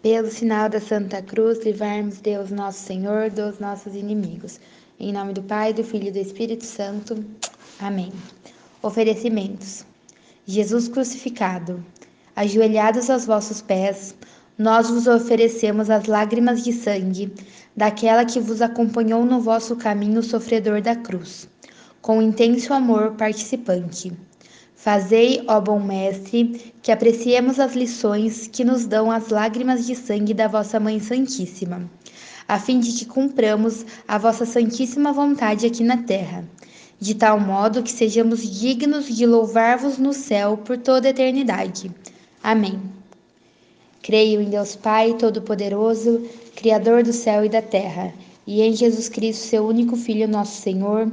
Pelo sinal da Santa Cruz, livrai-nos Deus nosso Senhor dos nossos inimigos. Em nome do Pai, do Filho e do Espírito Santo. Amém. Oferecimentos. Jesus crucificado, ajoelhados aos vossos pés, nós vos oferecemos as lágrimas de sangue daquela que vos acompanhou no vosso caminho sofredor da cruz, com intenso amor participante. Fazei, ó bom Mestre, que apreciemos as lições que nos dão as lágrimas de sangue da vossa Mãe Santíssima, a fim de que cumpramos a vossa Santíssima vontade aqui na terra, de tal modo que sejamos dignos de louvar-vos no céu por toda a eternidade. Amém. Creio em Deus Pai Todo-Poderoso, Criador do céu e da terra, e em Jesus Cristo, seu único Filho, nosso Senhor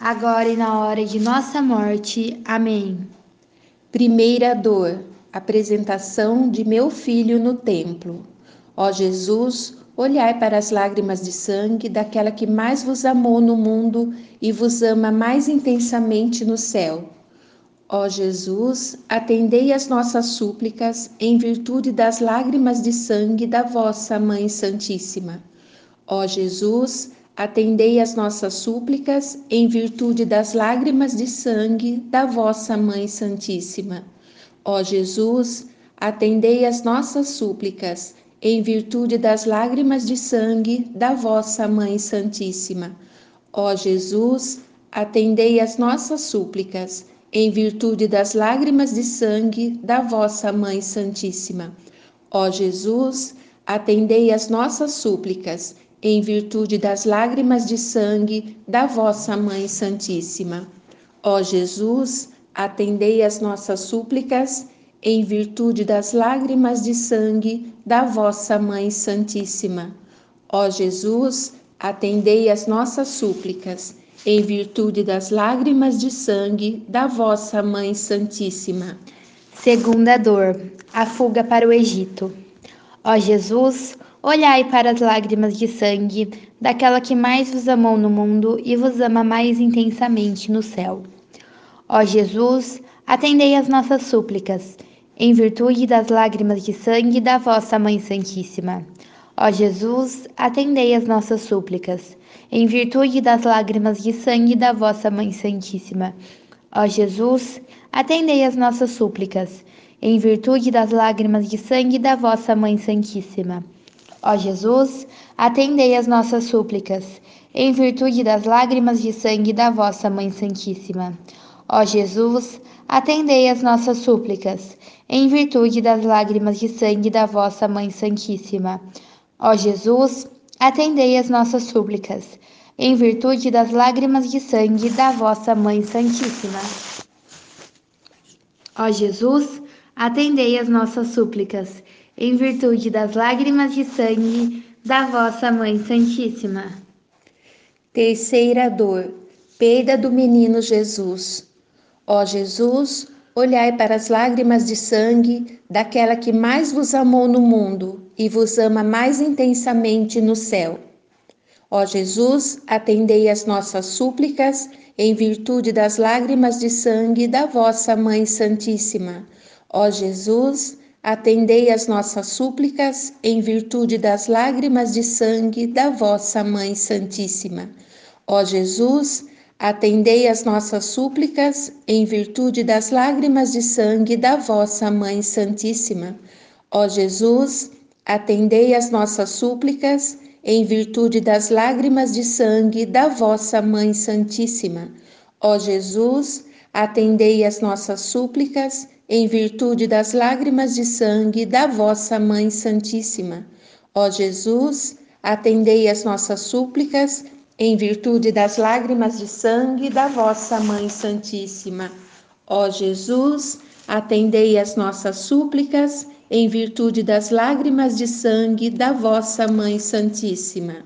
agora e na hora de nossa morte. Amém. Primeira dor, apresentação de meu filho no templo. Ó Jesus, olhai para as lágrimas de sangue daquela que mais vos amou no mundo e vos ama mais intensamente no céu. Ó Jesus, atendei as nossas súplicas em virtude das lágrimas de sangue da vossa Mãe Santíssima. Ó Jesus, Atendei as nossas súplicas em virtude das lágrimas de sangue da vossa Mãe Santíssima. Ó Jesus, atendei as nossas súplicas em virtude das lágrimas de sangue da vossa Mãe Santíssima. Ó Jesus, atendei as nossas súplicas em virtude das lágrimas de sangue da vossa Mãe Santíssima. Ó Jesus, atendei as nossas súplicas em virtude das lágrimas de sangue da vossa Mãe Santíssima. Ó Jesus, atendei as nossas súplicas em virtude das lágrimas de sangue da vossa Mãe Santíssima. Ó Jesus, atendei as nossas súplicas em virtude das lágrimas de sangue da vossa Mãe Santíssima. Segunda dor, a fuga para o Egito. Ó Jesus, Olhai para as lágrimas de sangue daquela que mais vos amou no mundo e vos ama mais intensamente no céu. Ó Jesus, atendei as nossas súplicas, em virtude das lágrimas de sangue da vossa Mãe Santíssima. Ó Jesus, atendei as nossas súplicas, em virtude das lágrimas de sangue da vossa Mãe Santíssima. Ó Jesus, atendei as nossas súplicas, em virtude das lágrimas de sangue da vossa Mãe Santíssima. Ó Jesus, atendei as nossas súplicas, em virtude das lágrimas de sangue da vossa Mãe Santíssima. Ó Jesus, atendei as nossas súplicas, em virtude das lágrimas de sangue da vossa Mãe Santíssima. Ó Jesus, atendei as nossas súplicas, em virtude das lágrimas de sangue da vossa Mãe Santíssima. Ó Jesus, atendei as nossas súplicas, em virtude das lágrimas de sangue da vossa Mãe Santíssima. Terceira dor, perda do menino Jesus. Ó Jesus, olhai para as lágrimas de sangue daquela que mais vos amou no mundo e vos ama mais intensamente no céu. Ó Jesus, atendei as nossas súplicas em virtude das lágrimas de sangue da vossa Mãe Santíssima. Ó Jesus, atendei as nossas súplicas em virtude das lágrimas de sangue da vossa Mãe Santíssima. Ó Jesus, atendei as nossas súplicas em virtude das lágrimas de sangue da vossa Mãe Santíssima. Ó Jesus, atendei as nossas súplicas em virtude das lágrimas de sangue da vossa Mãe Santíssima. Ó Jesus, atendei as nossas súplicas em virtude das lágrimas de sangue da vossa Mãe Santíssima. Ó Jesus, atendei as nossas súplicas em virtude das lágrimas de sangue da vossa Mãe Santíssima. Ó Jesus, atendei as nossas súplicas em virtude das lágrimas de sangue da vossa Mãe Santíssima.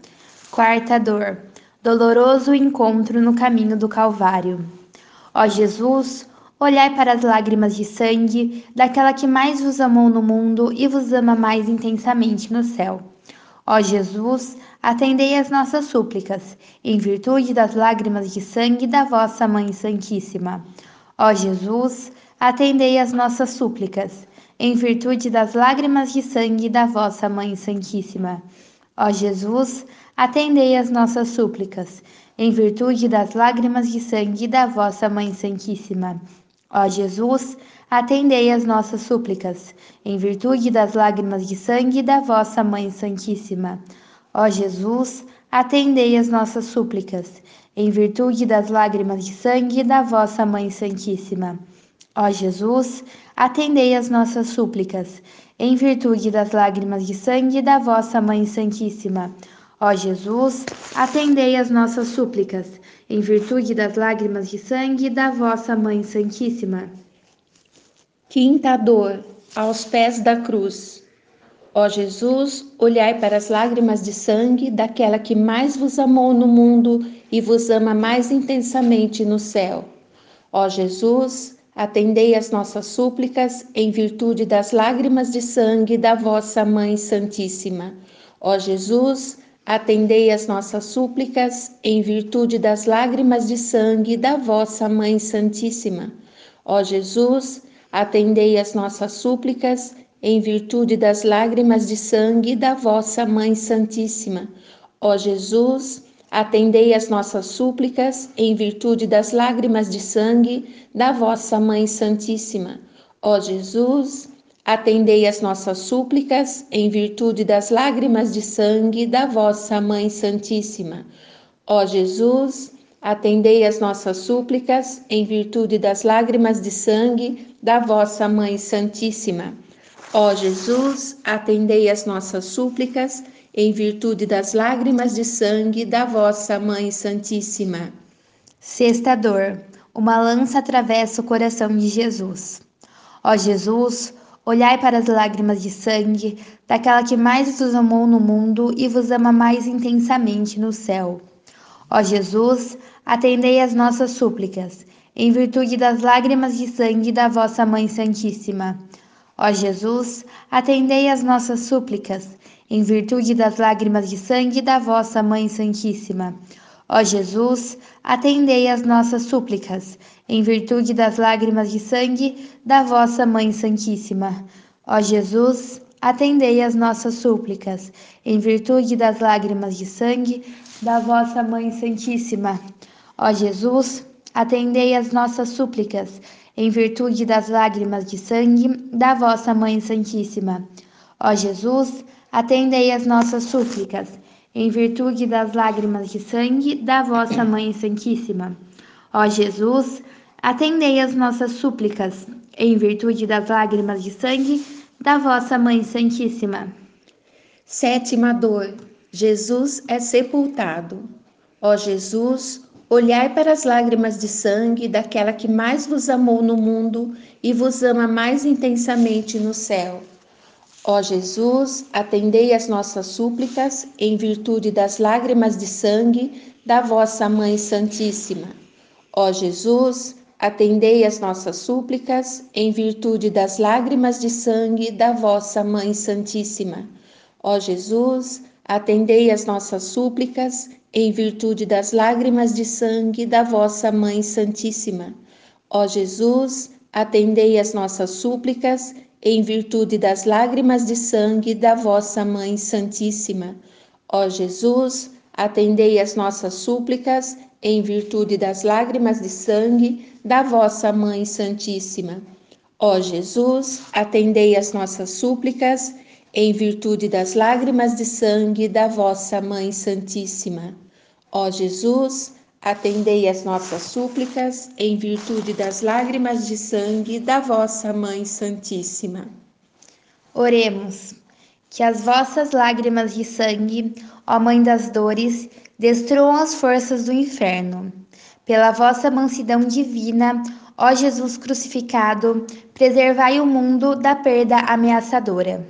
Quarta dor: doloroso encontro no caminho do Calvário. Ó Jesus, olhai para as lágrimas de sangue daquela que mais vos amou no mundo e vos ama mais intensamente no céu. Ó Jesus, atendei as nossas súplicas, em virtude das lágrimas de sangue da vossa Mãe Santíssima. Ó Jesus, atendei as nossas súplicas, em virtude das lágrimas de sangue da vossa Mãe Santíssima. Ó Jesus, atendei as nossas súplicas, em virtude das lágrimas de sangue da vossa Mãe Santíssima. Ó Jesus, atendei as nossas súplicas, em virtude das lágrimas de sangue da vossa Mãe Santíssima. Ó Jesus, atendei as nossas súplicas, em virtude das lágrimas de sangue da vossa Mãe Santíssima. Ó Jesus, atendei as nossas súplicas, em virtude das lágrimas de sangue da vossa Mãe Santíssima. Ó Jesus, atendei as nossas súplicas, em virtude das lágrimas de sangue da vossa Mãe Santíssima. Quinta dor, aos pés da cruz. Ó Jesus, olhai para as lágrimas de sangue daquela que mais vos amou no mundo e vos ama mais intensamente no céu. Ó Jesus, Atendei as nossas súplicas em virtude das lágrimas de sangue da vossa Mãe Santíssima. Ó Jesus, atendei as nossas súplicas em virtude das lágrimas de sangue da vossa Mãe Santíssima. Ó Jesus, atendei as nossas súplicas em virtude das lágrimas de sangue da vossa Mãe Santíssima. Ó Jesus, Atendei as nossas súplicas em virtude das lágrimas de sangue da vossa Mãe Santíssima. Ó Jesus, atendei as nossas súplicas em virtude das lágrimas de sangue da vossa Mãe Santíssima. Ó Jesus, atendei as nossas súplicas em virtude das lágrimas de sangue da vossa Mãe Santíssima. Ó Jesus, atendei as nossas súplicas em virtude das lágrimas de sangue da vossa Mãe Santíssima. Sexta dor: uma lança atravessa o coração de Jesus. Ó Jesus, olhai para as lágrimas de sangue daquela que mais vos amou no mundo e vos ama mais intensamente no céu. Ó Jesus, atendei as nossas súplicas, em virtude das lágrimas de sangue da vossa Mãe Santíssima. Ó Jesus, atendei as nossas súplicas, em virtude das lágrimas de sangue da vossa Mãe Santíssima. Ó Jesus, atendei as nossas súplicas, em virtude das lágrimas de sangue da vossa Mãe Santíssima. Ó Jesus, atendei as nossas súplicas, em virtude das lágrimas de sangue da vossa Mãe Santíssima. Ó Jesus, atendei as nossas súplicas, em virtude das lágrimas de sangue da vossa Mãe Santíssima. Ó Jesus, atendei as nossas súplicas, em virtude das lágrimas de sangue da vossa Mãe Santíssima. Ó Jesus, atendei as nossas súplicas, em virtude das lágrimas de sangue da vossa Mãe Santíssima. Sétima dor: Jesus é sepultado. Ó Jesus, olhai para as lágrimas de sangue daquela que mais vos amou no mundo e vos ama mais intensamente no céu. Ó Jesus, atendei as nossas súplicas em virtude das lágrimas de sangue da vossa Mãe Santíssima. Ó Jesus, atendei as nossas súplicas em virtude das lágrimas de sangue da vossa Mãe Santíssima. Ó Jesus, atendei as nossas súplicas em virtude das lágrimas de sangue da vossa Mãe Santíssima. Ó Jesus, atendei as nossas súplicas em virtude das lágrimas de sangue da vossa Mãe Santíssima. Ó Jesus, atendei as nossas súplicas em virtude das lágrimas de sangue da vossa Mãe Santíssima. Ó Jesus, atendei as nossas súplicas em virtude das lágrimas de sangue da vossa Mãe Santíssima. Ó Jesus, atendei as nossas súplicas em virtude das lágrimas de sangue da vossa Mãe Santíssima. Oremos. Que as vossas lágrimas de sangue, ó Mãe das dores, destruam as forças do inferno. Pela vossa mansidão divina, ó Jesus crucificado, preservai o mundo da perda ameaçadora.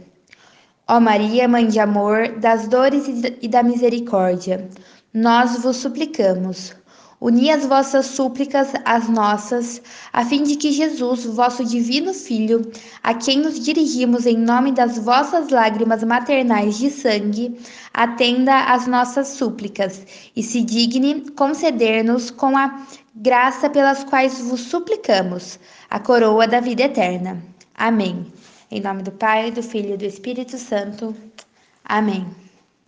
Ó Maria, Mãe de amor, das dores e da misericórdia, nós vos suplicamos Uni as vossas súplicas às nossas, a fim de que Jesus, vosso divino Filho, a quem nos dirigimos em nome das vossas lágrimas maternais de sangue, atenda às nossas súplicas e se digne conceder-nos com a graça pelas quais vos suplicamos, a coroa da vida eterna. Amém. Em nome do Pai, do Filho e do Espírito Santo. Amém.